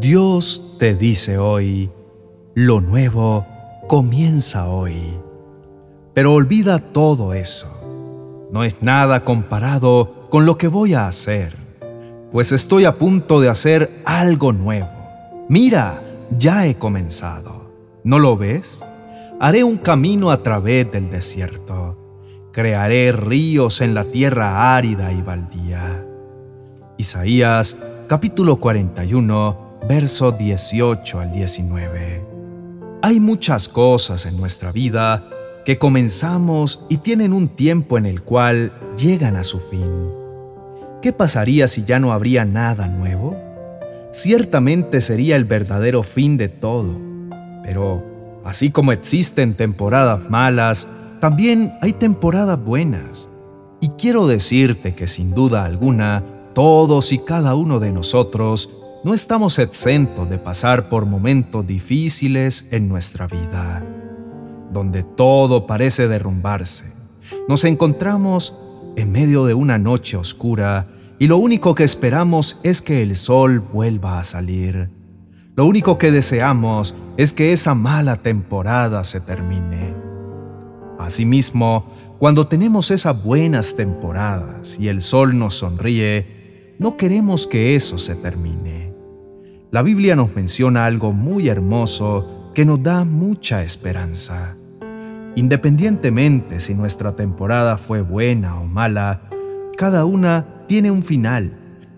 Dios te dice hoy, lo nuevo comienza hoy. Pero olvida todo eso. No es nada comparado con lo que voy a hacer, pues estoy a punto de hacer algo nuevo. Mira, ya he comenzado. ¿No lo ves? Haré un camino a través del desierto. Crearé ríos en la tierra árida y baldía. Isaías capítulo 41 verso 18 al 19. Hay muchas cosas en nuestra vida que comenzamos y tienen un tiempo en el cual llegan a su fin. ¿Qué pasaría si ya no habría nada nuevo? Ciertamente sería el verdadero fin de todo, pero así como existen temporadas malas, también hay temporadas buenas. Y quiero decirte que sin duda alguna, todos y cada uno de nosotros no estamos exentos de pasar por momentos difíciles en nuestra vida, donde todo parece derrumbarse. Nos encontramos en medio de una noche oscura y lo único que esperamos es que el sol vuelva a salir. Lo único que deseamos es que esa mala temporada se termine. Asimismo, cuando tenemos esas buenas temporadas y el sol nos sonríe, no queremos que eso se termine. La Biblia nos menciona algo muy hermoso que nos da mucha esperanza. Independientemente si nuestra temporada fue buena o mala, cada una tiene un final,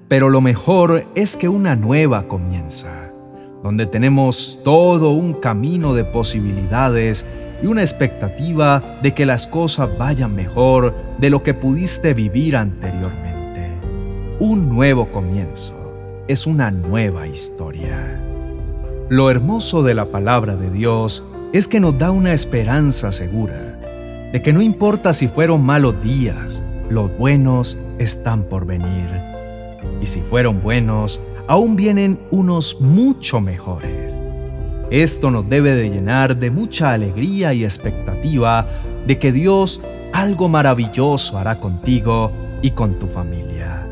pero lo mejor es que una nueva comienza, donde tenemos todo un camino de posibilidades y una expectativa de que las cosas vayan mejor de lo que pudiste vivir anteriormente. Un nuevo comienzo es una nueva historia. Lo hermoso de la palabra de Dios es que nos da una esperanza segura, de que no importa si fueron malos días, los buenos están por venir. Y si fueron buenos, aún vienen unos mucho mejores. Esto nos debe de llenar de mucha alegría y expectativa de que Dios algo maravilloso hará contigo y con tu familia.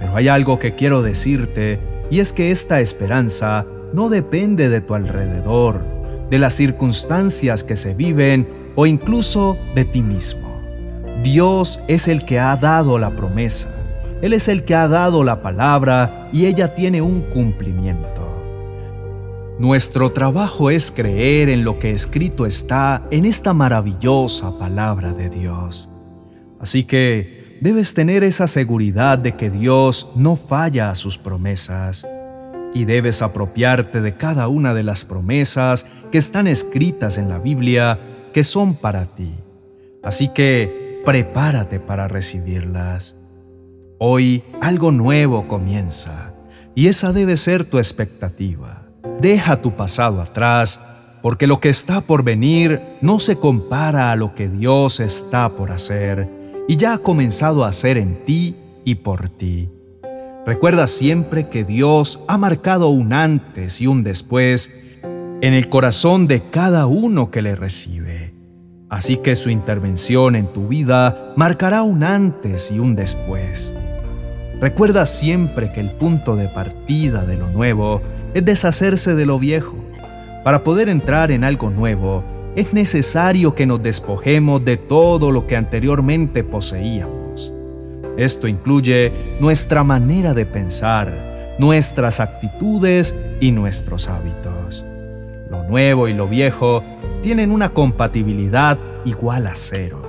Pero hay algo que quiero decirte y es que esta esperanza no depende de tu alrededor, de las circunstancias que se viven o incluso de ti mismo. Dios es el que ha dado la promesa, Él es el que ha dado la palabra y ella tiene un cumplimiento. Nuestro trabajo es creer en lo que escrito está en esta maravillosa palabra de Dios. Así que debes tener esa seguridad de que Dios no falla a sus promesas y debes apropiarte de cada una de las promesas que están escritas en la Biblia que son para ti. Así que prepárate para recibirlas. Hoy algo nuevo comienza y esa debe ser tu expectativa. Deja tu pasado atrás porque lo que está por venir no se compara a lo que Dios está por hacer y ya ha comenzado a hacer en ti y por ti. Recuerda siempre que Dios ha marcado un antes y un después en el corazón de cada uno que le recibe. Así que su intervención en tu vida marcará un antes y un después. Recuerda siempre que el punto de partida de lo nuevo es deshacerse de lo viejo. Para poder entrar en algo nuevo, es necesario que nos despojemos de todo lo que anteriormente poseíamos. Esto incluye nuestra manera de pensar, nuestras actitudes y nuestros hábitos. Lo nuevo y lo viejo tienen una compatibilidad igual a cero.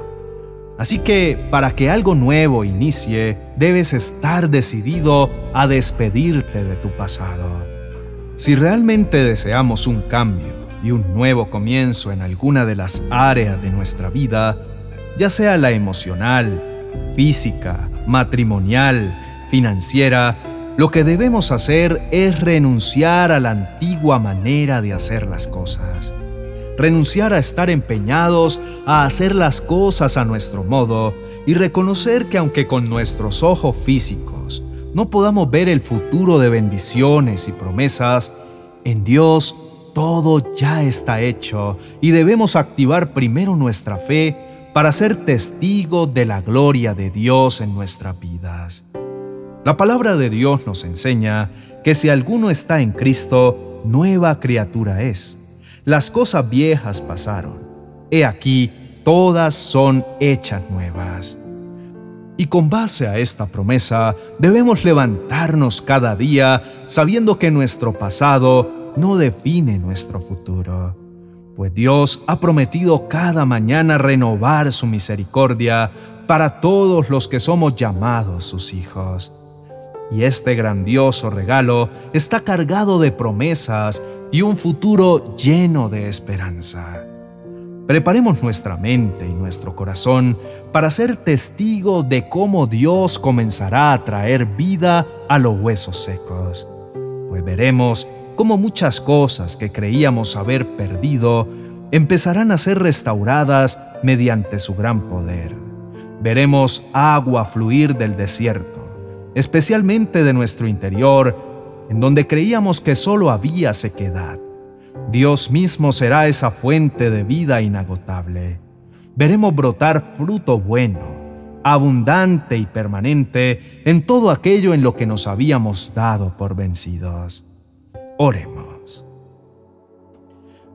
Así que para que algo nuevo inicie, debes estar decidido a despedirte de tu pasado. Si realmente deseamos un cambio, y un nuevo comienzo en alguna de las áreas de nuestra vida, ya sea la emocional, física, matrimonial, financiera, lo que debemos hacer es renunciar a la antigua manera de hacer las cosas. Renunciar a estar empeñados a hacer las cosas a nuestro modo y reconocer que aunque con nuestros ojos físicos no podamos ver el futuro de bendiciones y promesas, en Dios todo ya está hecho y debemos activar primero nuestra fe para ser testigos de la gloria de Dios en nuestras vidas. La palabra de Dios nos enseña que si alguno está en Cristo, nueva criatura es. Las cosas viejas pasaron. He aquí, todas son hechas nuevas. Y con base a esta promesa, debemos levantarnos cada día sabiendo que nuestro pasado no define nuestro futuro, pues Dios ha prometido cada mañana renovar su misericordia para todos los que somos llamados sus hijos. Y este grandioso regalo está cargado de promesas y un futuro lleno de esperanza. Preparemos nuestra mente y nuestro corazón para ser testigos de cómo Dios comenzará a traer vida a los huesos secos, pues veremos cómo muchas cosas que creíamos haber perdido empezarán a ser restauradas mediante su gran poder. Veremos agua fluir del desierto especialmente de nuestro interior, en donde creíamos que solo había sequedad. Dios mismo será esa fuente de vida inagotable. Veremos brotar fruto bueno, abundante y permanente en todo aquello en lo que nos habíamos dado por vencidos. Oremos.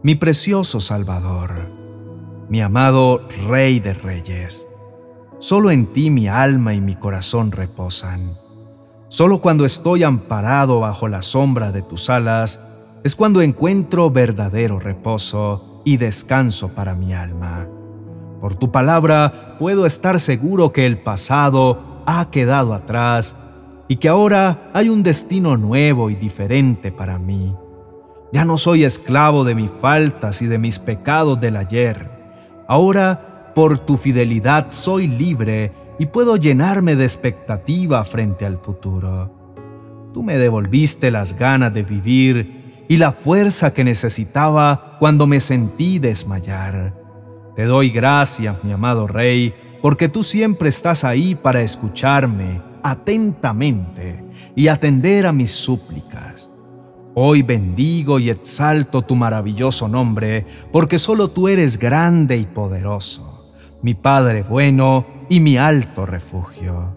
Mi precioso Salvador, mi amado Rey de Reyes, solo en ti mi alma y mi corazón reposan. Solo cuando estoy amparado bajo la sombra de tus alas es cuando encuentro verdadero reposo y descanso para mi alma. Por tu palabra puedo estar seguro que el pasado ha quedado atrás y que ahora hay un destino nuevo y diferente para mí. Ya no soy esclavo de mis faltas y de mis pecados del ayer. Ahora, por tu fidelidad, soy libre y puedo llenarme de expectativa frente al futuro. Tú me devolviste las ganas de vivir y la fuerza que necesitaba cuando me sentí desmayar. Te doy gracias, mi amado Rey, porque tú siempre estás ahí para escucharme atentamente y atender a mis súplicas. Hoy bendigo y exalto tu maravilloso nombre, porque solo tú eres grande y poderoso, mi Padre bueno y mi alto refugio.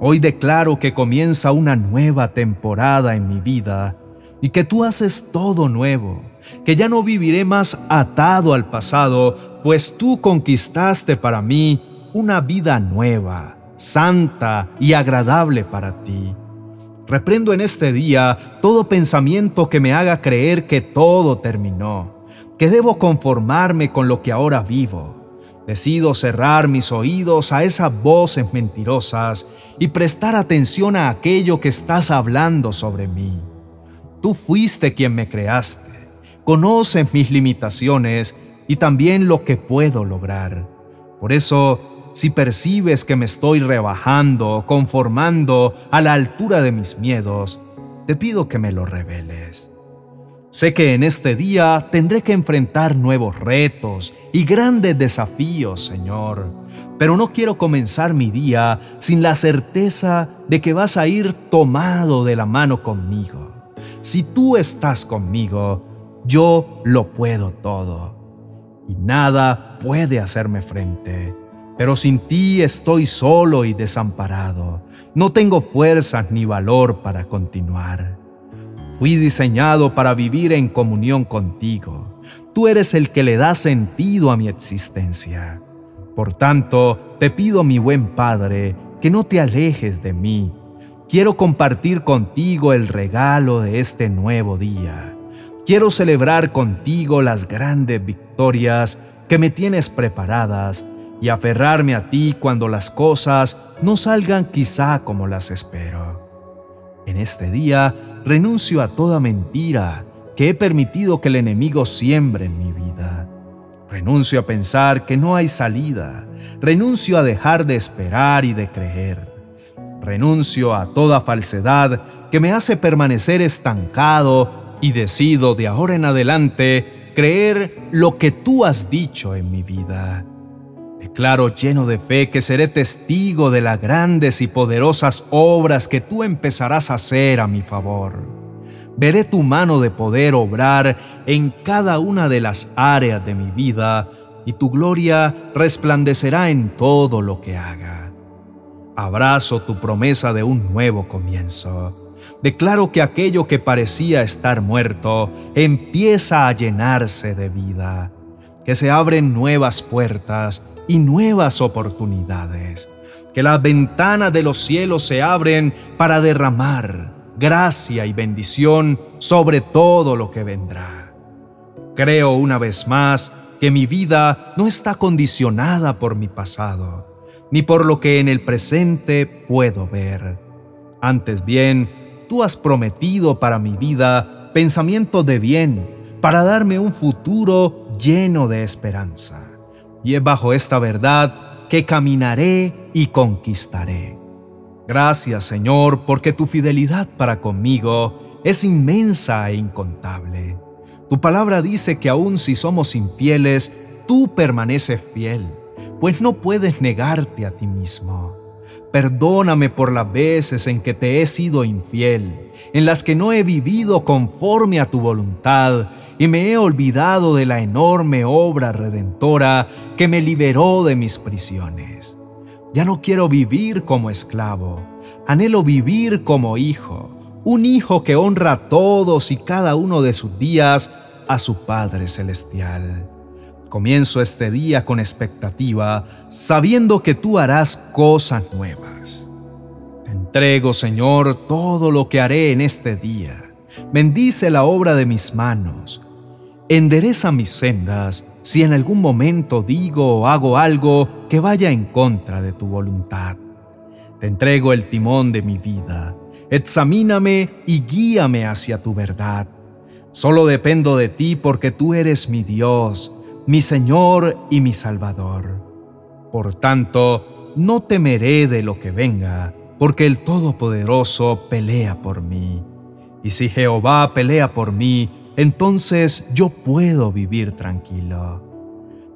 Hoy declaro que comienza una nueva temporada en mi vida y que tú haces todo nuevo, que ya no viviré más atado al pasado, pues tú conquistaste para mí una vida nueva, santa y agradable para ti. Reprendo en este día todo pensamiento que me haga creer que todo terminó, que debo conformarme con lo que ahora vivo Decido cerrar mis oídos a esas voces mentirosas y prestar atención a aquello que estás hablando sobre mí. Tú fuiste quien me creaste, conoces mis limitaciones y también lo que puedo lograr. Por eso, si percibes que me estoy rebajando, conformando a la altura de mis miedos, te pido que me lo reveles. Sé que en este día tendré que enfrentar nuevos retos y grandes desafíos, Señor, pero no quiero comenzar mi día sin la certeza de que vas a ir tomado de la mano conmigo. Si tú estás conmigo, yo lo puedo todo y nada puede hacerme frente. Pero sin ti estoy solo y desamparado. No tengo fuerzas ni valor para continuar. Fui diseñado para vivir en comunión contigo. Tú eres el que le da sentido a mi existencia. Por tanto, te pido, mi buen Padre, que no te alejes de mí. Quiero compartir contigo el regalo de este nuevo día. Quiero celebrar contigo las grandes victorias que me tienes preparadas y aferrarme a ti cuando las cosas no salgan quizá como las espero. En este día renuncio a toda mentira que he permitido que el enemigo siembre en mi vida. Renuncio a pensar que no hay salida. Renuncio a dejar de esperar y de creer. Renuncio a toda falsedad que me hace permanecer estancado y decido de ahora en adelante creer lo que tú has dicho en mi vida. Declaro lleno de fe que seré testigo de las grandes y poderosas obras que tú empezarás a hacer a mi favor. Veré tu mano de poder obrar en cada una de las áreas de mi vida y tu gloria resplandecerá en todo lo que haga. Abrazo tu promesa de un nuevo comienzo. Declaro que aquello que parecía estar muerto empieza a llenarse de vida, que se abren nuevas puertas y nuevas oportunidades, que las ventanas de los cielos se abren para derramar gracia y bendición sobre todo lo que vendrá. Creo una vez más que mi vida no está condicionada por mi pasado ni por lo que en el presente puedo ver. Antes bien, tú has prometido para mi vida pensamiento de bien, para darme un futuro lleno de esperanza. Y es bajo esta verdad que caminaré y conquistaré. Gracias Señor, porque tu fidelidad para conmigo es inmensa e incontable. Tu palabra dice que aun si somos infieles, tú permaneces fiel pues no puedes negarte a ti mismo. Perdóname por las veces en que te he sido infiel, en las que no he vivido conforme a tu voluntad y me he olvidado de la enorme obra redentora que me liberó de mis prisiones. Ya no quiero vivir como esclavo, anhelo vivir como hijo, un hijo que honra todos y cada uno de sus días a su Padre Celestial. Comienzo este día con expectativa, sabiendo que tú harás cosas nuevas. Te entrego, Señor, todo lo que haré en este día. Bendice la obra de mis manos. Endereza mis sendas si en algún momento digo o hago algo que vaya en contra de tu voluntad. Te entrego el timón de mi vida. Examíname y guíame hacia tu verdad. Solo dependo de ti porque tú eres mi Dios mi Señor y mi Salvador. Por tanto, no temeré de lo que venga, porque el Todopoderoso pelea por mí. Y si Jehová pelea por mí, entonces yo puedo vivir tranquilo.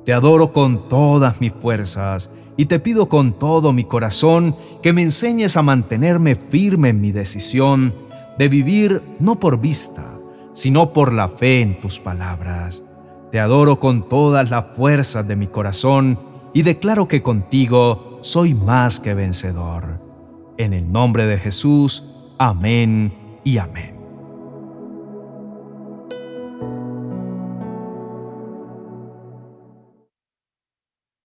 Te adoro con todas mis fuerzas y te pido con todo mi corazón que me enseñes a mantenerme firme en mi decisión de vivir no por vista, sino por la fe en tus palabras te adoro con todas las fuerzas de mi corazón y declaro que contigo soy más que vencedor. En el nombre de Jesús, amén y amén.